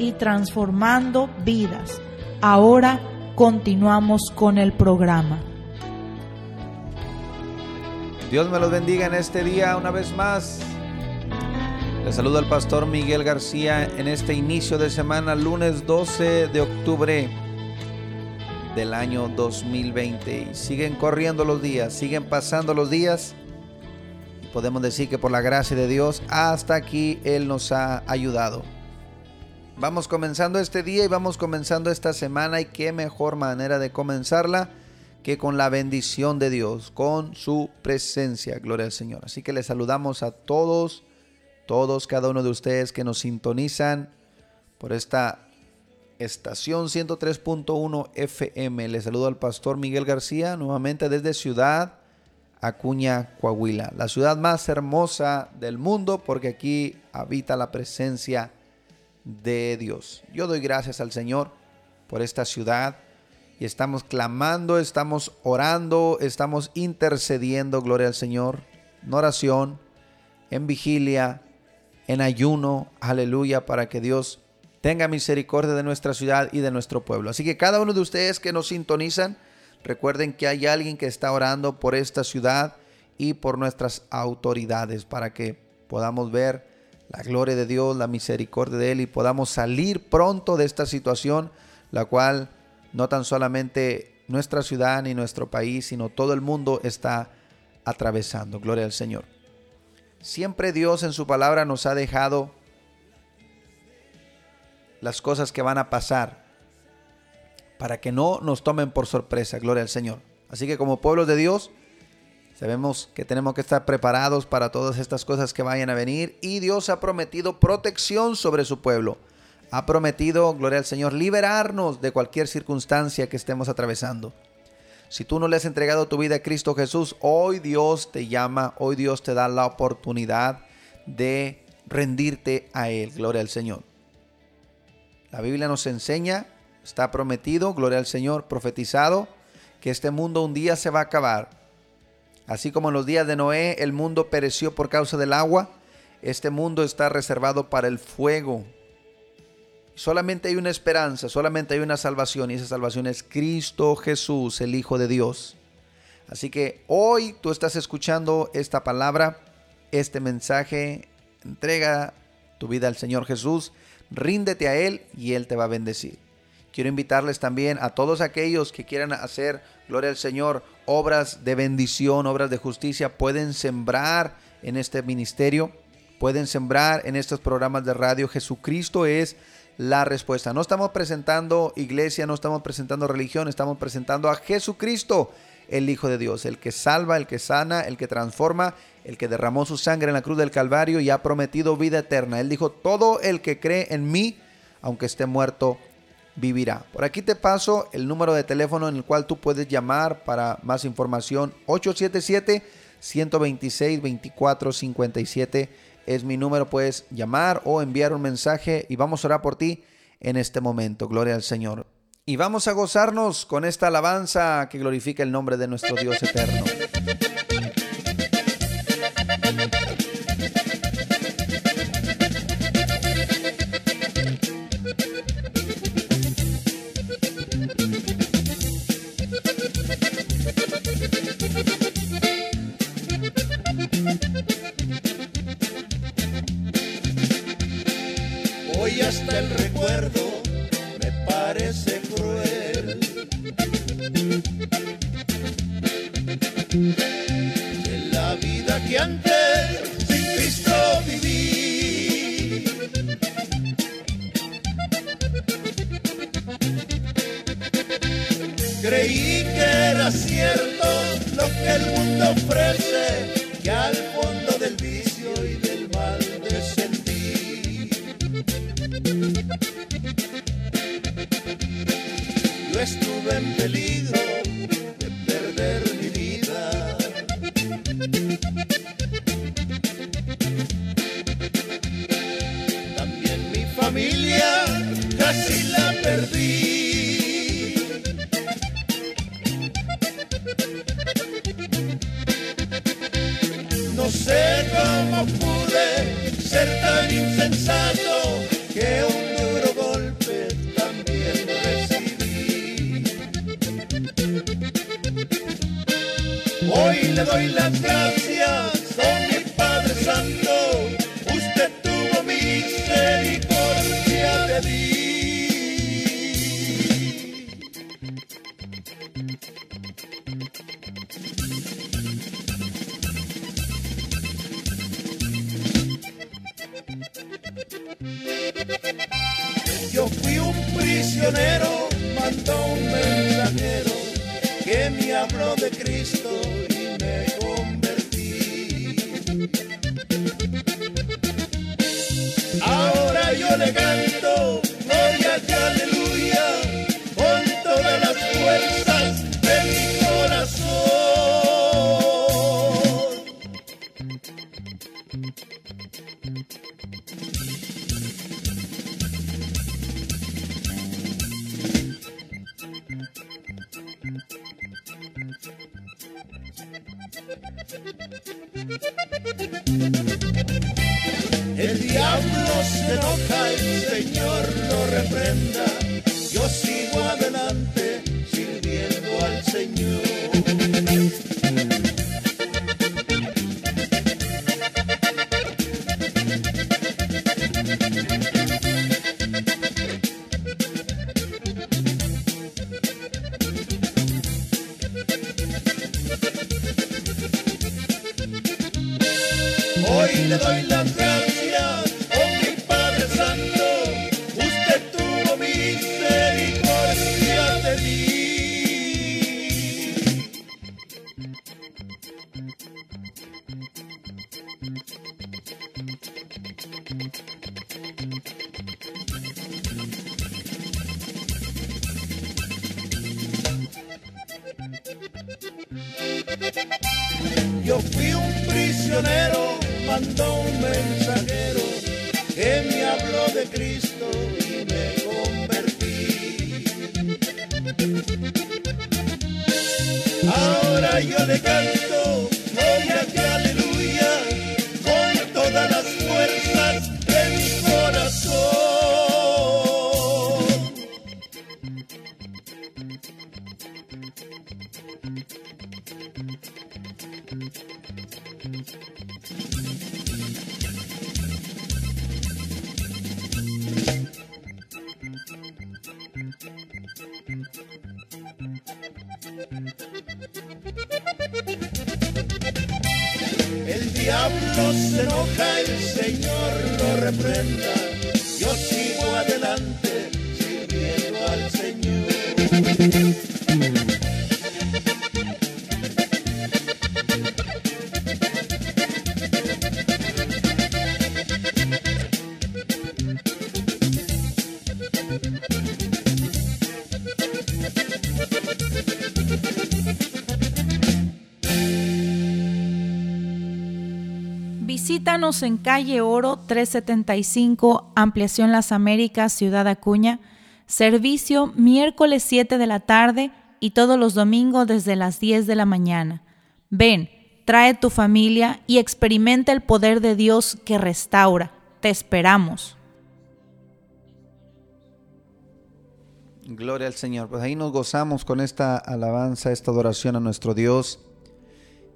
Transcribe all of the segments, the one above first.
y transformando vidas. Ahora continuamos con el programa. Dios me los bendiga en este día una vez más. Les saludo al pastor Miguel García en este inicio de semana, lunes 12 de octubre del año 2020. Y siguen corriendo los días, siguen pasando los días. Podemos decir que por la gracia de Dios, hasta aquí Él nos ha ayudado. Vamos comenzando este día y vamos comenzando esta semana y qué mejor manera de comenzarla que con la bendición de Dios, con su presencia. Gloria al Señor. Así que les saludamos a todos todos, cada uno de ustedes que nos sintonizan por esta estación 103.1 FM. Les saludo al pastor Miguel García, nuevamente desde Ciudad Acuña, Coahuila, la ciudad más hermosa del mundo porque aquí habita la presencia de Dios. Yo doy gracias al Señor por esta ciudad y estamos clamando, estamos orando, estamos intercediendo, gloria al Señor, en oración, en vigilia, en ayuno, aleluya, para que Dios tenga misericordia de nuestra ciudad y de nuestro pueblo. Así que cada uno de ustedes que nos sintonizan, recuerden que hay alguien que está orando por esta ciudad y por nuestras autoridades para que podamos ver la gloria de Dios, la misericordia de Él y podamos salir pronto de esta situación, la cual no tan solamente nuestra ciudad ni nuestro país, sino todo el mundo está atravesando. Gloria al Señor. Siempre Dios en su palabra nos ha dejado las cosas que van a pasar para que no nos tomen por sorpresa, gloria al Señor. Así que como pueblos de Dios, sabemos que tenemos que estar preparados para todas estas cosas que vayan a venir y Dios ha prometido protección sobre su pueblo. Ha prometido, gloria al Señor, liberarnos de cualquier circunstancia que estemos atravesando. Si tú no le has entregado tu vida a Cristo Jesús, hoy Dios te llama, hoy Dios te da la oportunidad de rendirte a Él. Gloria al Señor. La Biblia nos enseña, está prometido, gloria al Señor, profetizado, que este mundo un día se va a acabar. Así como en los días de Noé el mundo pereció por causa del agua, este mundo está reservado para el fuego, Solamente hay una esperanza, solamente hay una salvación y esa salvación es Cristo Jesús, el Hijo de Dios. Así que hoy tú estás escuchando esta palabra, este mensaje, entrega tu vida al Señor Jesús, ríndete a Él y Él te va a bendecir. Quiero invitarles también a todos aquellos que quieran hacer, gloria al Señor, obras de bendición, obras de justicia, pueden sembrar en este ministerio, pueden sembrar en estos programas de radio. Jesucristo es la respuesta. No estamos presentando iglesia, no estamos presentando religión, estamos presentando a Jesucristo, el Hijo de Dios, el que salva, el que sana, el que transforma, el que derramó su sangre en la cruz del Calvario y ha prometido vida eterna. Él dijo, todo el que cree en mí, aunque esté muerto, vivirá. Por aquí te paso el número de teléfono en el cual tú puedes llamar para más información 877 126 2457 es mi número, puedes llamar o enviar un mensaje y vamos a orar por ti en este momento. Gloria al Señor. Y vamos a gozarnos con esta alabanza que glorifica el nombre de nuestro Dios eterno. Que Ahora diablo se enoja, el Señor lo reprenda. Yo sigo adelante sirviendo al Señor. En calle Oro 375, Ampliación Las Américas, Ciudad Acuña. Servicio miércoles 7 de la tarde y todos los domingos desde las 10 de la mañana. Ven, trae tu familia y experimenta el poder de Dios que restaura. Te esperamos. Gloria al Señor. Pues ahí nos gozamos con esta alabanza, esta adoración a nuestro Dios.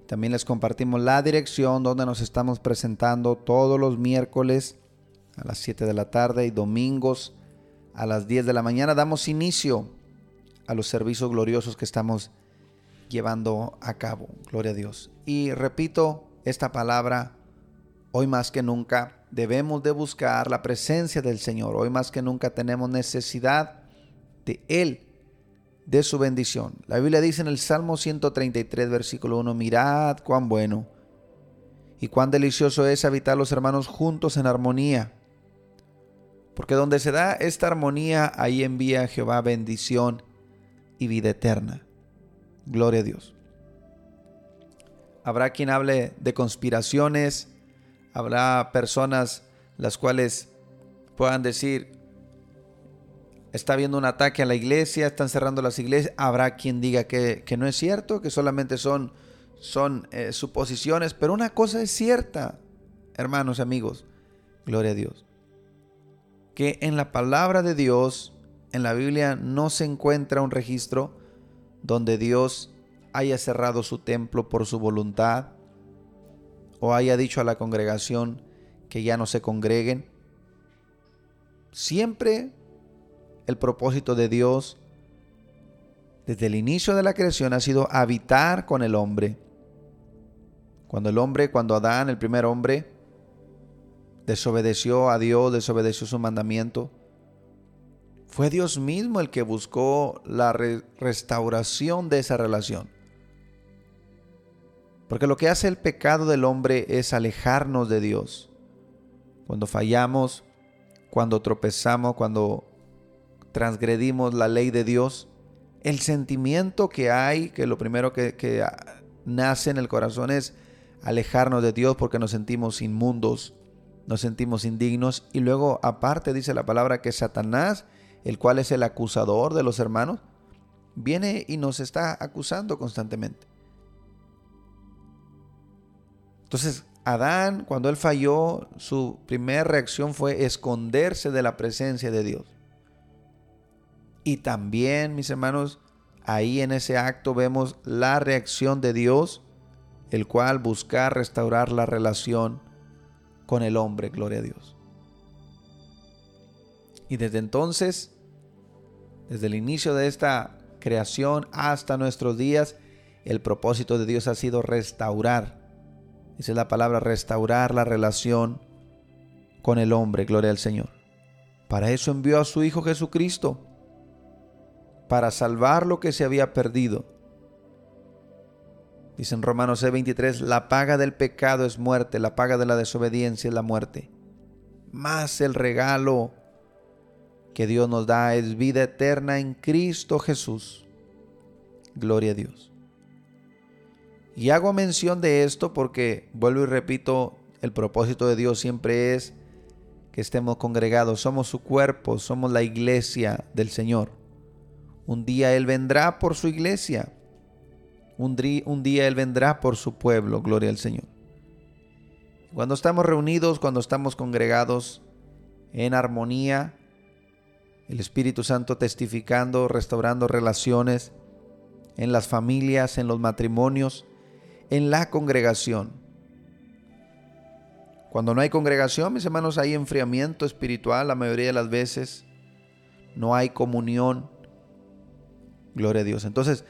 También les compartimos la dirección donde nos estamos presentando todos los miércoles a las 7 de la tarde y domingos a las 10 de la mañana. Damos inicio a los servicios gloriosos que estamos llevando a cabo. Gloria a Dios. Y repito, esta palabra, hoy más que nunca debemos de buscar la presencia del Señor. Hoy más que nunca tenemos necesidad de Él, de su bendición. La Biblia dice en el Salmo 133, versículo 1, mirad cuán bueno y cuán delicioso es habitar los hermanos juntos en armonía. Porque donde se da esta armonía, ahí envía Jehová bendición y vida eterna. Gloria a Dios. Habrá quien hable de conspiraciones, habrá personas las cuales puedan decir, está habiendo un ataque a la iglesia, están cerrando las iglesias, habrá quien diga que, no es cierto, que solamente son, son eh, suposiciones, pero una cosa es cierta, hermanos amigos, gloria a Dios, que en la palabra de Dios, en la Biblia, no se encuentra un registro donde Dios haya cerrado su templo por su voluntad o haya dicho a la congregación que ya no se congreguen. Siempre el propósito de Dios desde el inicio de la creación ha sido habitar con el hombre. Cuando el hombre, cuando Adán, el primer hombre, desobedeció a Dios, desobedeció su mandamiento, fue Dios mismo el que buscó la restauración de esa relación. Porque lo que hace el pecado del hombre es alejarnos de Dios. Cuando fallamos, cuando tropezamos, cuando transgredimos la ley de Dios, el sentimiento que hay, que lo primero que, nace en el corazón es alejarnos de Dios porque nos sentimos inmundos, nos sentimos indignos. Y luego aparte dice la palabra que Satanás, el cual es el acusador de los hermanos, viene y nos está acusando constantemente. Entonces, Adán, cuando él falló, su primera reacción fue esconderse de la presencia de Dios. Y también, mis hermanos, ahí en ese acto vemos la reacción de Dios, el cual busca restaurar la relación con el hombre, gloria a Dios. Y desde entonces, desde el inicio de esta creación hasta nuestros días, el propósito de Dios ha sido restaurar Dice la palabra restaurar la relación con el hombre, gloria al Señor. Para eso envió a su Hijo Jesucristo, para salvar lo que se había perdido. Dice en Romanos 6:23, la paga del pecado es muerte, la paga de la desobediencia es la muerte. Más el regalo que Dios nos da es vida eterna en Cristo Jesús. Gloria a Dios. Y hago mención de esto porque, vuelvo y repito, el propósito de Dios siempre es que estemos congregados, somos su cuerpo, somos la iglesia del Señor. Un día Él vendrá por su iglesia, un, día Él vendrá por su pueblo, gloria al Señor. Cuando estamos reunidos, cuando estamos congregados en armonía, el Espíritu Santo testificando, restaurando relaciones en las familias, en los matrimonios, en la congregación. Cuando no hay congregación, mis hermanos, hay enfriamiento espiritual la mayoría de las veces. No hay comunión. Gloria a Dios. Entonces,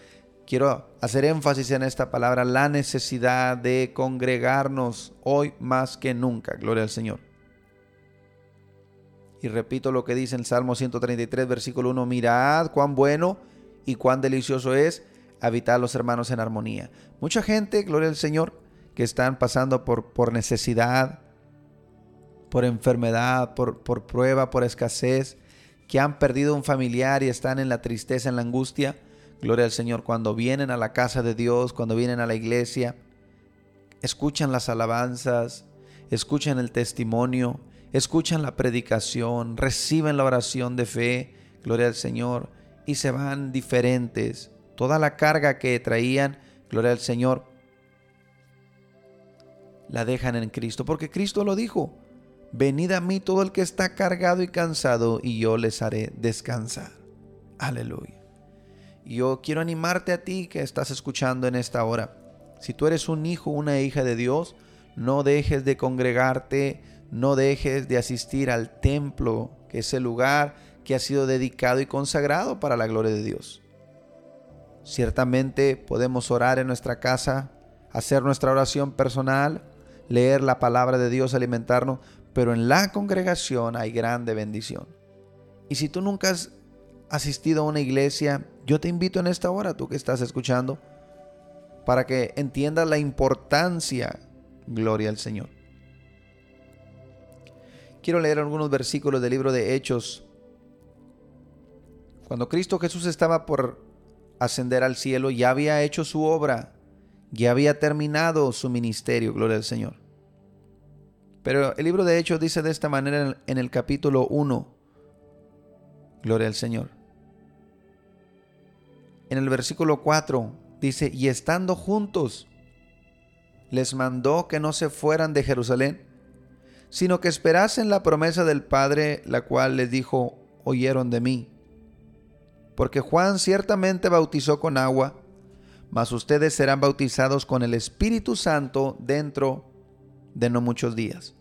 quiero hacer énfasis en esta palabra, la necesidad de congregarnos hoy más que nunca. Gloria al Señor. Y repito lo que dice el Salmo 133, versículo 1, mirad cuán bueno y cuán delicioso es habitar los hermanos en armonía. Mucha gente, gloria al Señor, que están pasando por, por necesidad, por enfermedad, por, por prueba, por escasez, que han perdido un familiar y están en la tristeza, en la angustia. Gloria al Señor, cuando vienen a la casa de Dios, cuando vienen a la iglesia, escuchan las alabanzas, escuchan el testimonio, escuchan la predicación, reciben la oración de fe, gloria al Señor, y se van diferentes, toda la carga que traían, gloria al Señor, la dejan en Cristo, porque Cristo lo dijo, venid a mí todo el que está cargado y cansado, y yo les haré descansar. Aleluya. Yo quiero animarte a ti que estás escuchando en esta hora. Si tú eres un hijo, una hija de Dios, no dejes de congregarte, no dejes de asistir al templo, que es el lugar que ha sido dedicado y consagrado para la gloria de Dios. Ciertamente podemos orar en nuestra casa, hacer nuestra oración personal, leer la palabra de Dios, alimentarnos, pero en la congregación hay grande bendición. Y si tú nunca has asistido a una iglesia, yo te invito en esta hora, tú que estás escuchando, para que entiendas la importancia, gloria al Señor. Quiero leer algunos versículos del libro de Hechos. Cuando Cristo Jesús estaba por ascender al cielo, ya había hecho su obra, ya había terminado su ministerio, gloria al Señor. Pero el libro de Hechos dice de esta manera en el capítulo 1, gloria al Señor. En el versículo 4 dice, y estando juntos, les mandó que no se fueran de Jerusalén, sino que esperasen la promesa del Padre, la cual les dijo, oyeron de mí. Porque Juan ciertamente bautizó con agua, mas ustedes serán bautizados con el Espíritu Santo dentro de no muchos días.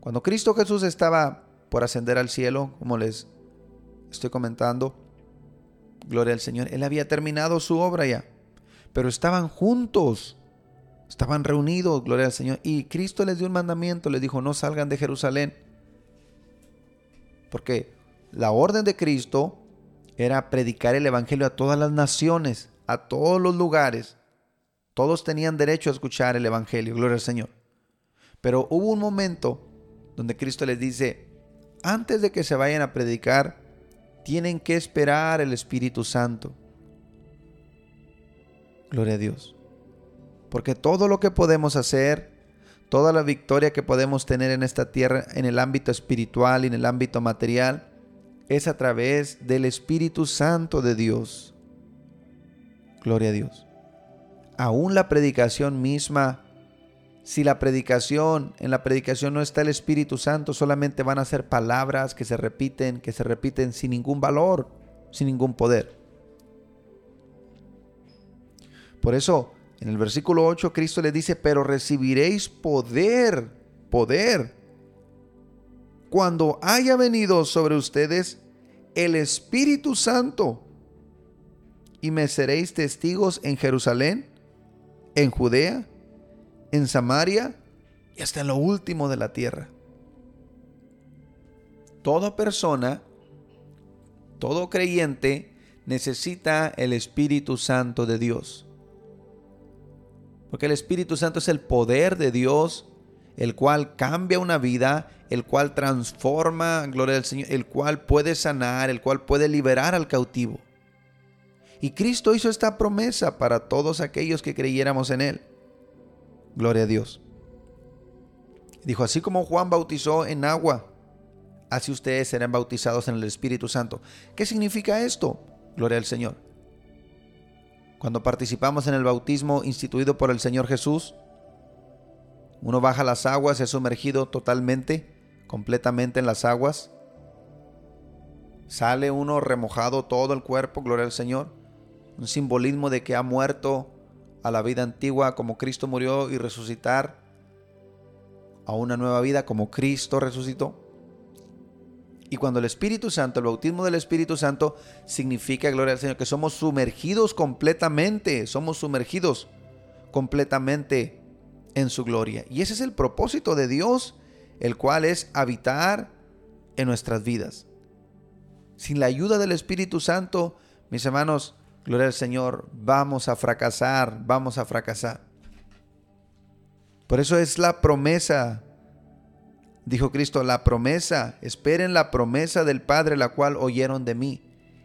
Cuando Cristo Jesús estaba por ascender al cielo, como les estoy comentando, gloria al Señor, Él había terminado su obra ya, pero estaban juntos, estaban reunidos, gloria al Señor, y Cristo les dio un mandamiento, les dijo, no salgan de Jerusalén, porque la orden de Cristo era predicar el Evangelio a todas las naciones, a todos los lugares. Todos tenían derecho a escuchar el Evangelio, gloria al Señor. Pero hubo un momento donde Cristo les dice, antes de que se vayan a predicar, tienen que esperar el Espíritu Santo. Gloria a Dios. Porque todo lo que podemos hacer, toda la victoria que podemos tener en esta tierra, en el ámbito espiritual y en el ámbito material, es a través del Espíritu Santo de Dios. Gloria a Dios. Aún la predicación misma, si la predicación, en la predicación no está el Espíritu Santo, solamente van a ser palabras que se repiten, que se repiten sin ningún valor, sin ningún poder. Por eso, en el versículo 8, Cristo le dice, pero recibiréis poder, poder cuando haya venido sobre ustedes el Espíritu Santo y me seréis testigos en Jerusalén, en Judea, en Samaria y hasta en lo último de la tierra. Toda persona, todo creyente necesita el Espíritu Santo de Dios. Porque el Espíritu Santo es el poder de Dios el cual cambia una vida, el cual transforma, gloria al Señor, el cual puede sanar, el cual puede liberar al cautivo. Y Cristo hizo esta promesa para todos aquellos que creyéramos en Él. Gloria a Dios. Dijo, así como Juan bautizó en agua, así ustedes serán bautizados en el Espíritu Santo. ¿Qué significa esto? Gloria al Señor. Cuando participamos en el bautismo instituido por el Señor Jesús, uno baja las aguas, es sumergido totalmente, completamente en las aguas. Sale uno remojado todo el cuerpo, gloria al Señor. Un simbolismo de que ha muerto a la vida antigua como Cristo murió y resucitar a una nueva vida como Cristo resucitó. Y cuando el Espíritu Santo, el bautismo del Espíritu Santo significa, gloria al Señor, que somos sumergidos completamente, somos sumergidos completamente en su gloria. Y ese es el propósito de Dios, el cual es habitar en nuestras vidas. Sin la ayuda del Espíritu Santo, mis hermanos, gloria al Señor, vamos a fracasar, vamos a fracasar. Por eso es la promesa, dijo Cristo, la promesa, esperen la promesa del Padre, la cual oyeron de mí.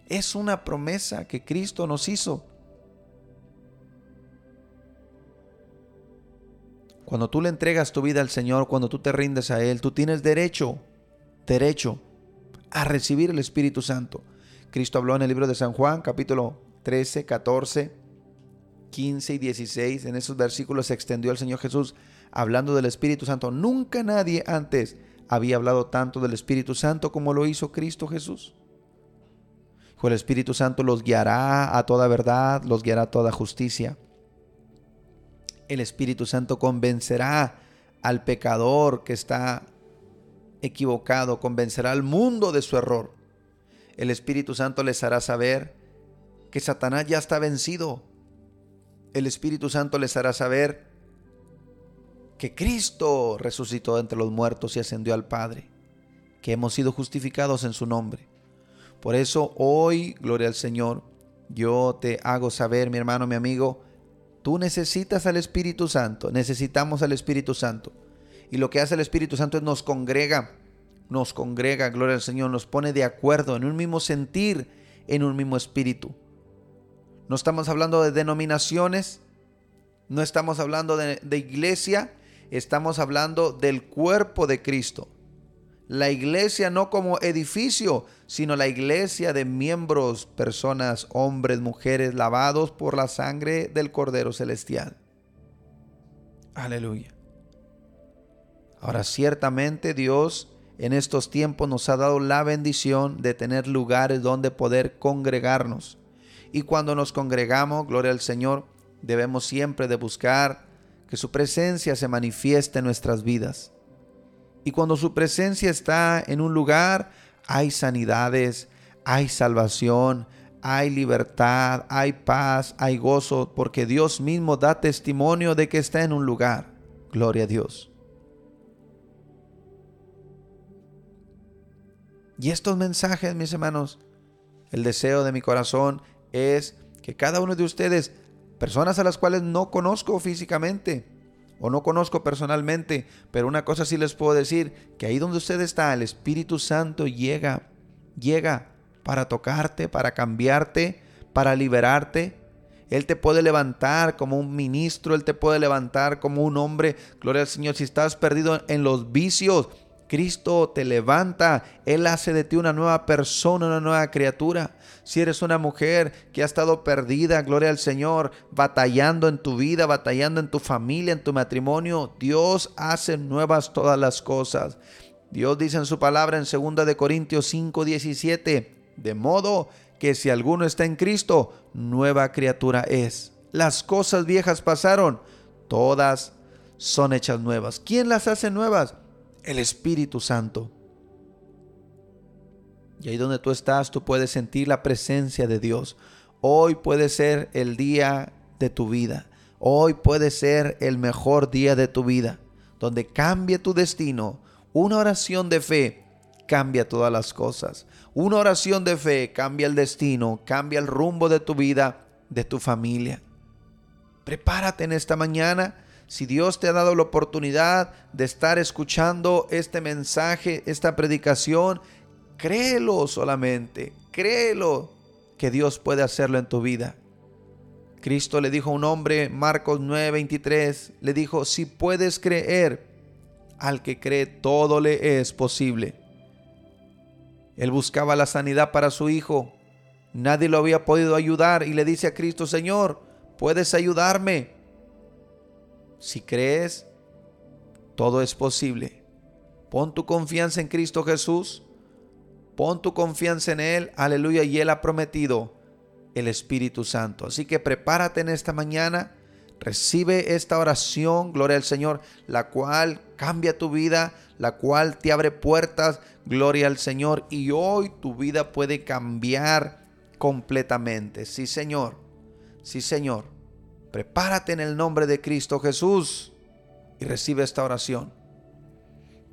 Es una promesa que Cristo nos hizo. Cuando tú le entregas tu vida al Señor, cuando tú te rindes a Él, tú tienes derecho, derecho a recibir el Espíritu Santo. Cristo habló en el libro de San Juan, capítulo 13, 14, 15 y 16. En esos versículos se extendió el Señor Jesús hablando del Espíritu Santo. Nunca nadie antes había hablado tanto del Espíritu Santo como lo hizo Cristo Jesús. El Espíritu Santo los guiará a toda verdad, los guiará a toda justicia el Espíritu Santo convencerá al pecador que está equivocado, convencerá al mundo de su error. El Espíritu Santo les hará saber que Satanás ya está vencido. el Espíritu Santo les hará saber que Cristo resucitó entre los muertos y ascendió al Padre, que hemos sido justificados en su nombre. Por eso hoy, gloria al Señor, yo te hago saber, mi hermano, mi amigo, tú necesitas al Espíritu Santo, necesitamos al Espíritu Santo. Y lo que hace el Espíritu Santo es nos congrega, nos congrega, gloria al Señor, nos pone de acuerdo en un mismo sentir, en un mismo espíritu. No estamos hablando de denominaciones, no estamos hablando de, iglesia, estamos hablando del cuerpo de Cristo. La iglesia no como edificio, sino la iglesia de miembros, personas, hombres, mujeres, lavados por la sangre del Cordero Celestial. Aleluya. Ahora ciertamente Dios en estos tiempos nos ha dado la bendición de tener lugares donde poder congregarnos. Y cuando nos congregamos, gloria al Señor, debemos siempre de buscar que su presencia se manifieste en nuestras vidas. Y cuando su presencia está en un lugar, hay sanidades, hay salvación, hay libertad, hay paz, hay gozo, porque Dios mismo da testimonio de que está en un lugar. Gloria a Dios. Y estos mensajes, mis hermanos, el deseo de mi corazón es que cada uno de ustedes, personas a las cuales no conozco físicamente o no conozco personalmente, pero una cosa sí les puedo decir, que ahí donde usted está, el Espíritu Santo llega, llega para tocarte, para cambiarte, para liberarte. Él te puede levantar como un ministro, Él te puede levantar como un hombre. Gloria al Señor, si estás perdido en los vicios, Cristo te levanta, Él hace de ti una nueva persona, una nueva criatura. Si eres una mujer que ha estado perdida, gloria al Señor, batallando en tu vida, batallando en tu familia, en tu matrimonio, Dios hace nuevas todas las cosas. Dios dice en su palabra en 2 de Corintios 5, 17, de modo que si alguno está en Cristo, nueva criatura es. Las cosas viejas pasaron, todas son hechas nuevas. ¿Quién las hace nuevas? El Espíritu Santo. Y ahí donde tú estás, tú puedes sentir la presencia de Dios. Hoy puede ser el día de tu vida. Hoy puede ser el mejor día de tu vida, donde cambie tu destino. Una oración de fe cambia todas las cosas. Una oración de fe cambia el destino, cambia el rumbo de tu vida, de tu familia. Prepárate en esta mañana si Dios te ha dado la oportunidad de estar escuchando este mensaje, esta predicación, créelo solamente, créelo que Dios puede hacerlo en tu vida. Cristo le dijo a un hombre, Marcos 9:23, le dijo, si puedes creer, al que cree todo le es posible. Él buscaba la sanidad para su hijo. Nadie lo había podido ayudar y le dice a Cristo, Señor, ¿puedes ayudarme? Si crees, todo es posible. Pon tu confianza en Cristo Jesús. Pon tu confianza en Él. Aleluya. Y Él ha prometido el Espíritu Santo. Así que prepárate en esta mañana. Recibe esta oración, gloria al Señor, la cual cambia tu vida, la cual te abre puertas, gloria al Señor. Y hoy tu vida puede cambiar completamente. Sí, Señor. Sí, Señor. Prepárate en el nombre de Cristo Jesús y recibe esta oración.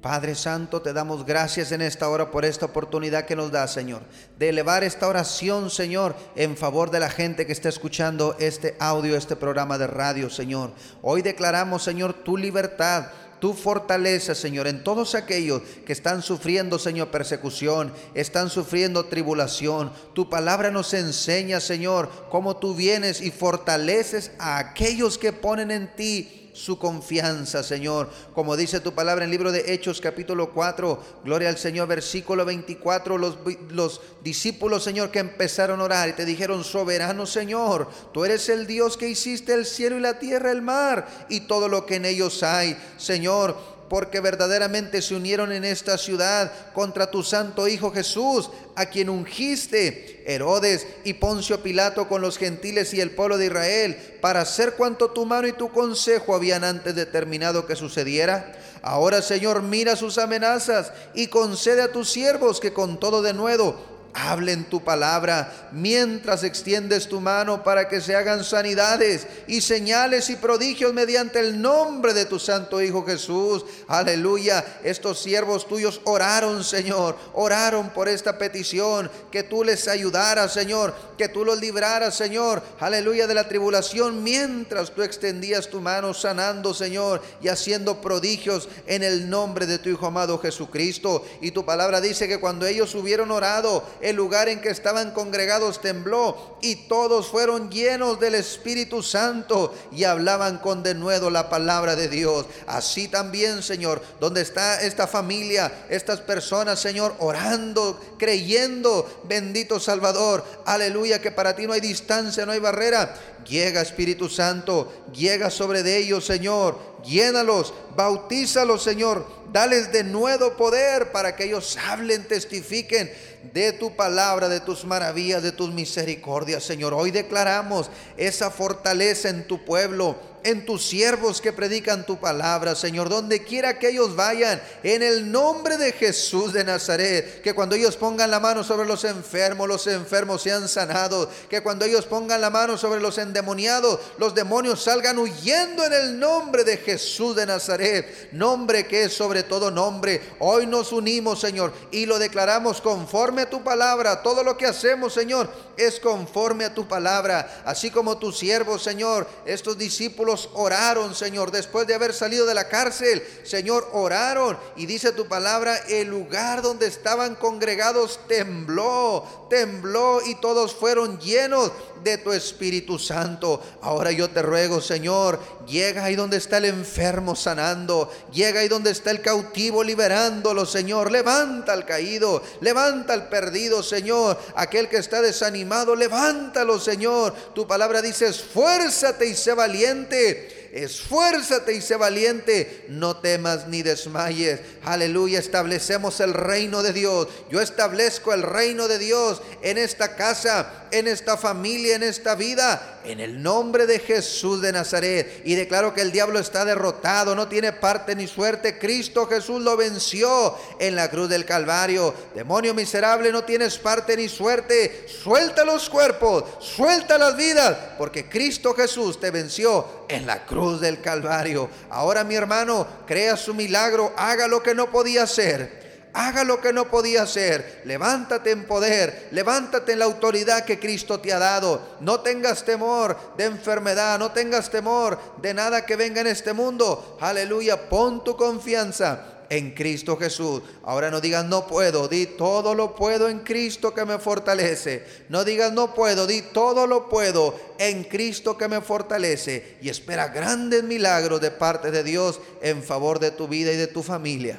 Padre Santo, te damos gracias en esta hora por esta oportunidad que nos da, Señor, de elevar esta oración, Señor, en favor de la gente que está escuchando este audio, este programa de radio, Señor. Hoy declaramos, Señor, tu libertad tu fortaleza, Señor, en todos aquellos que están sufriendo, Señor, persecución, están sufriendo tribulación. Tu palabra nos enseña, Señor, cómo tú vienes y fortaleces a aquellos que ponen en ti su confianza, Señor. Como dice tu palabra en el libro de Hechos capítulo 4, gloria al Señor, versículo 24, los, los discípulos, Señor, que empezaron a orar y te dijeron, soberano Señor, tú eres el Dios que hiciste el cielo y la tierra, el mar y todo lo que en ellos hay. Señor, porque verdaderamente se unieron en esta ciudad contra tu santo Hijo Jesús, a quien ungiste Herodes y Poncio Pilato con los gentiles y el pueblo de Israel, para hacer cuanto tu mano y tu consejo habían antes determinado que sucediera. Ahora, Señor, mira sus amenazas y concede a tus siervos que con todo de nuevo hablen tu palabra mientras extiendes tu mano para que se hagan sanidades y señales y prodigios mediante el nombre de tu santo Hijo Jesús. Aleluya. Estos siervos tuyos oraron, Señor, oraron por esta petición, que tú les ayudaras, Señor, que tú los libraras, Señor. Aleluya de la tribulación mientras tú extendías tu mano sanando, Señor, y haciendo prodigios en el nombre de tu Hijo amado Jesucristo. Y tu palabra dice que cuando ellos hubieron orado, el lugar en que estaban congregados tembló y todos fueron llenos del Espíritu Santo y hablaban con denuedo la palabra de Dios. Así también, Señor, donde está esta familia, estas personas, Señor, orando, creyendo, bendito Salvador, aleluya, que para ti no hay distancia, no hay barrera. Llega Espíritu Santo, llega sobre ellos, Señor, llénalos, bautízalos, Señor, dales de nuevo poder para que ellos hablen, testifiquen de tu palabra, de tus maravillas, de tus misericordias, Señor. Hoy declaramos esa fortaleza en tu pueblo en tus siervos que predican tu palabra, Señor, donde quiera que ellos vayan, en el nombre de Jesús de Nazaret, que cuando ellos pongan la mano sobre los enfermos, los enfermos sean sanados, que cuando ellos pongan la mano sobre los endemoniados, los demonios salgan huyendo en el nombre de Jesús de Nazaret, nombre que es sobre todo nombre. Hoy nos unimos, Señor, y lo declaramos conforme a tu palabra. Todo lo que hacemos, Señor, es conforme a tu palabra, así como tus siervos, Señor, estos discípulos oraron, Señor, después de haber salido de la cárcel. Señor, oraron. Y dice tu palabra, el lugar donde estaban congregados tembló, tembló y todos fueron llenos de tu Espíritu Santo. Ahora yo te ruego, Señor, llega ahí donde está el enfermo sanando, llega ahí donde está el cautivo liberándolo, Señor. Levanta al caído, levanta al perdido, Señor. Aquel que está desanimado, levántalo, Señor. Tu palabra dice, esfuérzate y sé valiente esfuérzate y sé valiente, no temas ni desmayes. Aleluya, establecemos el reino de Dios. Yo establezco el reino de Dios en esta casa, en esta familia, en esta vida, en el nombre de Jesús de Nazaret. Y declaro que el diablo está derrotado, no tiene parte ni suerte. Cristo Jesús lo venció en la cruz del Calvario. Demonio miserable, no tienes parte ni suerte. Suelta los cuerpos, suelta las vidas, porque Cristo Jesús te venció en la cruz del Calvario. Ahora mi hermano, crea su milagro, haga lo que no podía hacer. Haga lo que no podía hacer. Levántate en poder. Levántate en la autoridad que Cristo te ha dado. No tengas temor de enfermedad. No tengas temor de nada que venga en este mundo. Aleluya. Pon tu confianza en Cristo Jesús. Ahora no digas no puedo, di todo lo puedo en Cristo que me fortalece. No digas no puedo, di todo lo puedo en Cristo que me fortalece. Y espera grandes milagros de parte de Dios en favor de tu vida y de tu familia.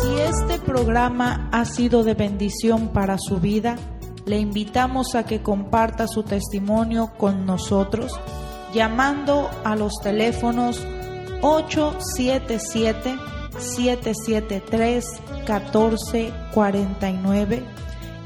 Si este programa ha sido de bendición para su vida, le invitamos a que comparta su testimonio con nosotros llamando a los teléfonos 877-773-1449